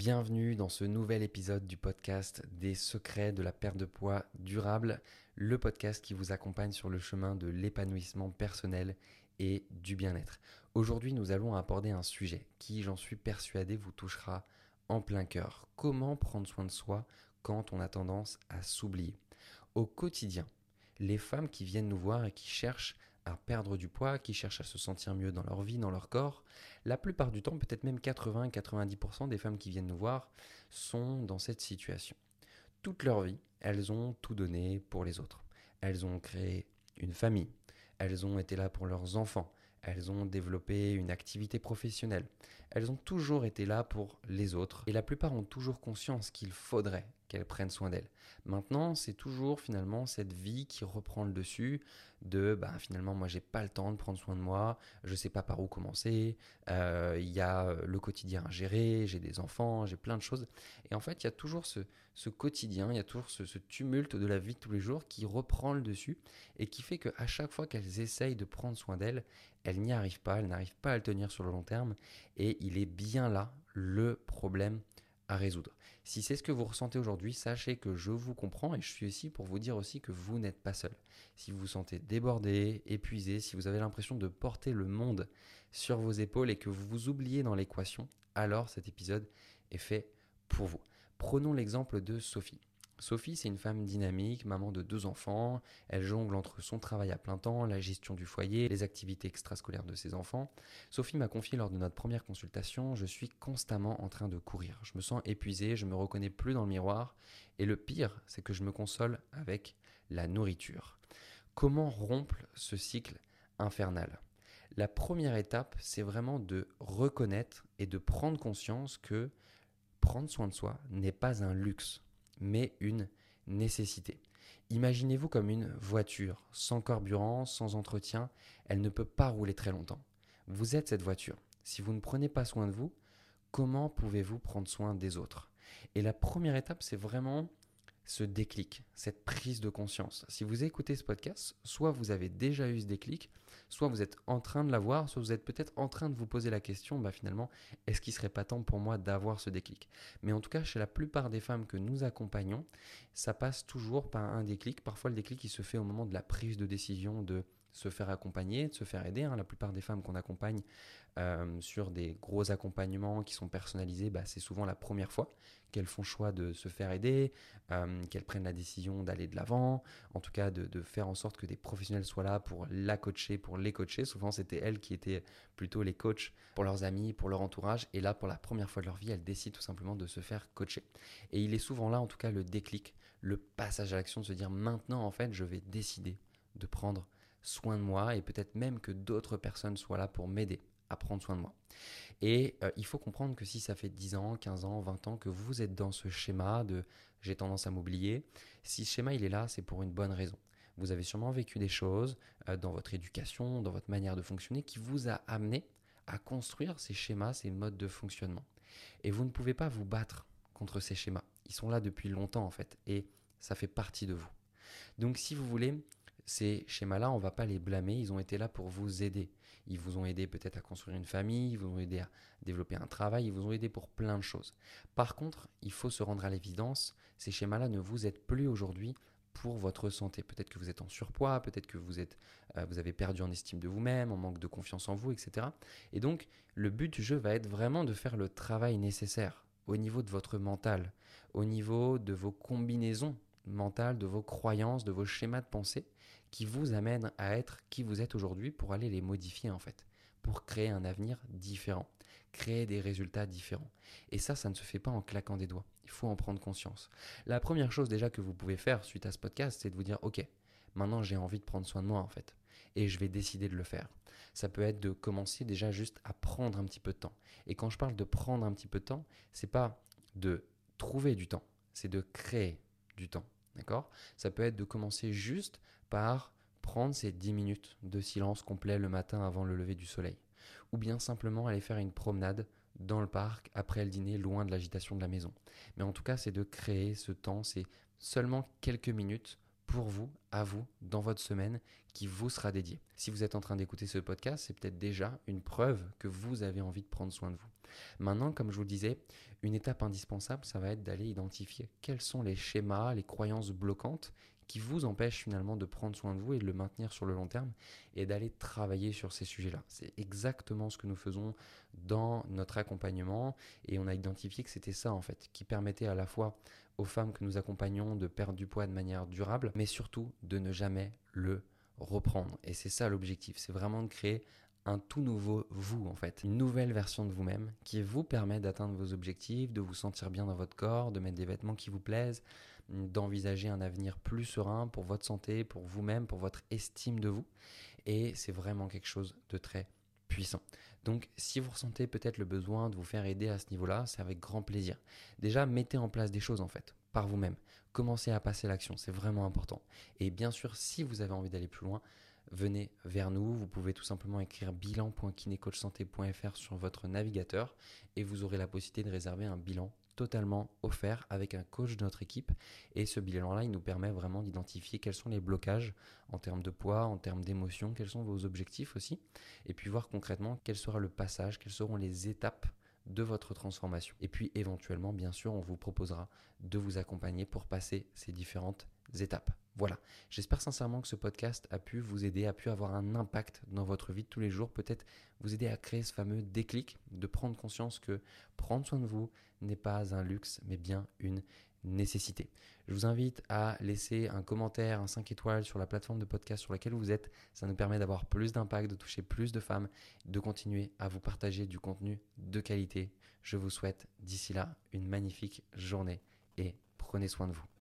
Bienvenue dans ce nouvel épisode du podcast des secrets de la perte de poids durable, le podcast qui vous accompagne sur le chemin de l'épanouissement personnel et du bien-être. Aujourd'hui, nous allons aborder un sujet qui, j'en suis persuadé, vous touchera en plein cœur. Comment prendre soin de soi quand on a tendance à s'oublier? Au quotidien, les femmes qui viennent nous voir et qui cherchent perdre du poids, qui cherchent à se sentir mieux dans leur vie, dans leur corps, la plupart du temps, peut-être même 80-90% des femmes qui viennent nous voir sont dans cette situation. Toute leur vie, elles ont tout donné pour les autres. Elles ont créé une famille, elles ont été là pour leurs enfants, elles ont développé une activité professionnelle, elles ont toujours été là pour les autres, et la plupart ont toujours conscience qu'il faudrait qu'elles prennent soin d'elles. Maintenant, c'est toujours finalement cette vie qui reprend le dessus de bah, finalement moi j'ai pas le temps de prendre soin de moi, je sais pas par où commencer, euh, il y a le quotidien à gérer, j'ai des enfants, j'ai plein de choses. Et en fait, il y a toujours ce, quotidien, il y a toujours ce, tumulte de la vie de tous les jours qui reprend le dessus et qui fait qu'à chaque fois qu'elles essayent de prendre soin d'elles, elles n'y arrivent pas, elles n'arrivent pas à le tenir sur le long terme. Et il est bien là le problème résoudre. Si c'est ce que vous ressentez aujourd'hui, sachez que je vous comprends et je suis ici pour vous dire aussi que vous n'êtes pas seul. Si vous vous sentez débordé, épuisé, si vous avez l'impression de porter le monde sur vos épaules et que vous vous oubliez dans l'équation, alors cet épisode est fait pour vous. Prenons l'exemple de Sophie. Sophie, c'est une femme dynamique, maman de deux enfants. Elle jongle entre son travail à plein temps, la gestion du foyer, les activités extrascolaires de ses enfants. Sophie m'a confié lors de notre première consultation, je suis constamment en train de courir. Je me sens épuisé, je me reconnais plus dans le miroir. Et le pire, c'est que je me console avec la nourriture. Comment rompre ce cycle infernal? La première étape, c'est vraiment de reconnaître et de prendre conscience que prendre soin de soi n'est pas un luxe mais une nécessité. Imaginez-vous comme une voiture, sans carburant, sans entretien, elle ne peut pas rouler très longtemps. Vous êtes cette voiture. Si vous ne prenez pas soin de vous, comment pouvez-vous prendre soin des autres? Et la première étape, c'est vraiment ce déclic, cette prise de conscience. Si vous écoutez ce podcast, soit vous avez déjà eu ce déclic, soit vous êtes en train de l'avoir, soit vous êtes peut-être en train de vous poser la question, bah finalement, est-ce qu'il serait pas temps pour moi d'avoir ce déclic? Mais en tout cas, chez la plupart des femmes que nous accompagnons, ça passe toujours par un déclic. Parfois, le déclic, il se fait au moment de la prise de décision de se faire accompagner, de se faire aider. Hein. La plupart des femmes qu'on accompagne euh, sur des gros accompagnements qui sont personnalisés, bah, c'est souvent la première fois qu'elles font choix de se faire aider, euh, qu'elles prennent la décision d'aller de l'avant, en tout cas de, faire en sorte que des professionnels soient là pour la coacher, pour les coacher. Souvent, c'était elles qui étaient plutôt les coachs pour leurs amis, pour leur entourage. Et là, pour la première fois de leur vie, elles décident tout simplement de se faire coacher. Et il est souvent là, en tout cas, le déclic, le passage à l'action, de se dire maintenant, en fait, je vais décider de prendre soin de moi et peut-être même que d'autres personnes soient là pour m'aider à prendre soin de moi. Et euh, il faut comprendre que si ça fait 10 ans, 15 ans, 20 ans que vous êtes dans ce schéma de j'ai tendance à m'oublier, si ce schéma il est là, c'est pour une bonne raison. Vous avez sûrement vécu des choses euh, dans votre éducation, dans votre manière de fonctionner qui vous a amené à construire ces schémas, ces modes de fonctionnement. Et vous ne pouvez pas vous battre contre ces schémas. Ils sont là depuis longtemps en fait et ça fait partie de vous. Donc si vous voulez, ces schémas-là, on ne va pas les blâmer, ils ont été là pour vous aider. Ils vous ont aidé peut-être à construire une famille, ils vous ont aidé à développer un travail, ils vous ont aidé pour plein de choses. Par contre, il faut se rendre à l'évidence, ces schémas-là ne vous aident plus aujourd'hui pour votre santé. Peut-être que vous êtes en surpoids, peut-être que vous, êtes, euh, vous avez perdu en estime de vous-même, en manque de confiance en vous, etc. Et donc, le but du jeu va être vraiment de faire le travail nécessaire au niveau de votre mental, au niveau de vos combinaisons mental, de vos croyances, de vos schémas de pensée qui vous amènent à être qui vous êtes aujourd'hui pour aller les modifier en fait, pour créer un avenir différent, créer des résultats différents. Et ça, ça ne se fait pas en claquant des doigts. Il faut en prendre conscience. La première chose déjà que vous pouvez faire suite à ce podcast, c'est de vous dire, ok, maintenant j'ai envie de prendre soin de moi en fait. Et je vais décider de le faire. Ça peut être de commencer déjà juste à prendre un petit peu de temps. Et quand je parle de prendre un petit peu de temps, c'est pas de trouver du temps, c'est de créer du temps. D'accord? Ça peut être de commencer juste par prendre ces 10 minutes de silence complet le matin avant le lever du soleil. Ou bien simplement aller faire une promenade dans le parc après le dîner, loin de l'agitation de la maison. Mais en tout cas, c'est de créer ce temps, c'est seulement quelques minutes pour vous, à vous, dans votre semaine, qui vous sera dédié. Si vous êtes en train d'écouter ce podcast, c'est peut-être déjà une preuve que vous avez envie de prendre soin de vous. Maintenant, comme je vous le disais, une étape indispensable, ça va être d'aller identifier quels sont les schémas, les croyances bloquantes qui vous empêchent finalement de prendre soin de vous et de le maintenir sur le long terme et d'aller travailler sur ces sujets-là. C'est exactement ce que nous faisons dans notre accompagnement et on a identifié que c'était ça en fait qui permettait à la fois aux femmes que nous accompagnons de perdre du poids de manière durable, mais surtout de ne jamais le reprendre. Et c'est ça l'objectif, c'est vraiment de créer un tout nouveau vous en fait, une nouvelle version de vous-même qui vous permet d'atteindre vos objectifs, de vous sentir bien dans votre corps, de mettre des vêtements qui vous plaisent, d'envisager un avenir plus serein pour votre santé, pour vous-même, pour votre estime de vous. Et c'est vraiment quelque chose de très Donc si vous ressentez peut-être le besoin de vous faire aider à ce niveau-là, c'est avec grand plaisir. Déjà, mettez en place des choses en fait, par vous-même. Commencez à passer l'action, c'est vraiment important. Et bien sûr, si vous avez envie d'aller plus loin, venez vers nous. Vous pouvez tout simplement écrire bilan.kinecoachsanté.fr sur votre navigateur et vous aurez la possibilité de réserver un bilan totalement offert avec un coach de notre équipe. Et ce bilan-là, il nous permet vraiment d'identifier quels sont les blocages en termes de poids, en termes d'émotion, quels sont vos objectifs aussi. Et puis voir concrètement quel sera le passage, quelles seront les étapes de votre transformation. Et puis éventuellement, bien sûr, on vous proposera de vous accompagner pour passer ces différentes étapes. Voilà, j'espère sincèrement que ce podcast a pu vous aider, a pu avoir un impact dans votre vie de tous les jours, peut-être vous aider à créer ce fameux déclic, de prendre conscience que prendre soin de vous n'est pas un luxe, mais bien une nécessité. Je vous invite à laisser un commentaire, un 5 étoiles sur la plateforme de podcast sur laquelle vous êtes. Ça nous permet d'avoir plus d'impact, de toucher plus de femmes, de continuer à vous partager du contenu de qualité. Je vous souhaite d'ici là une magnifique journée et prenez soin de vous.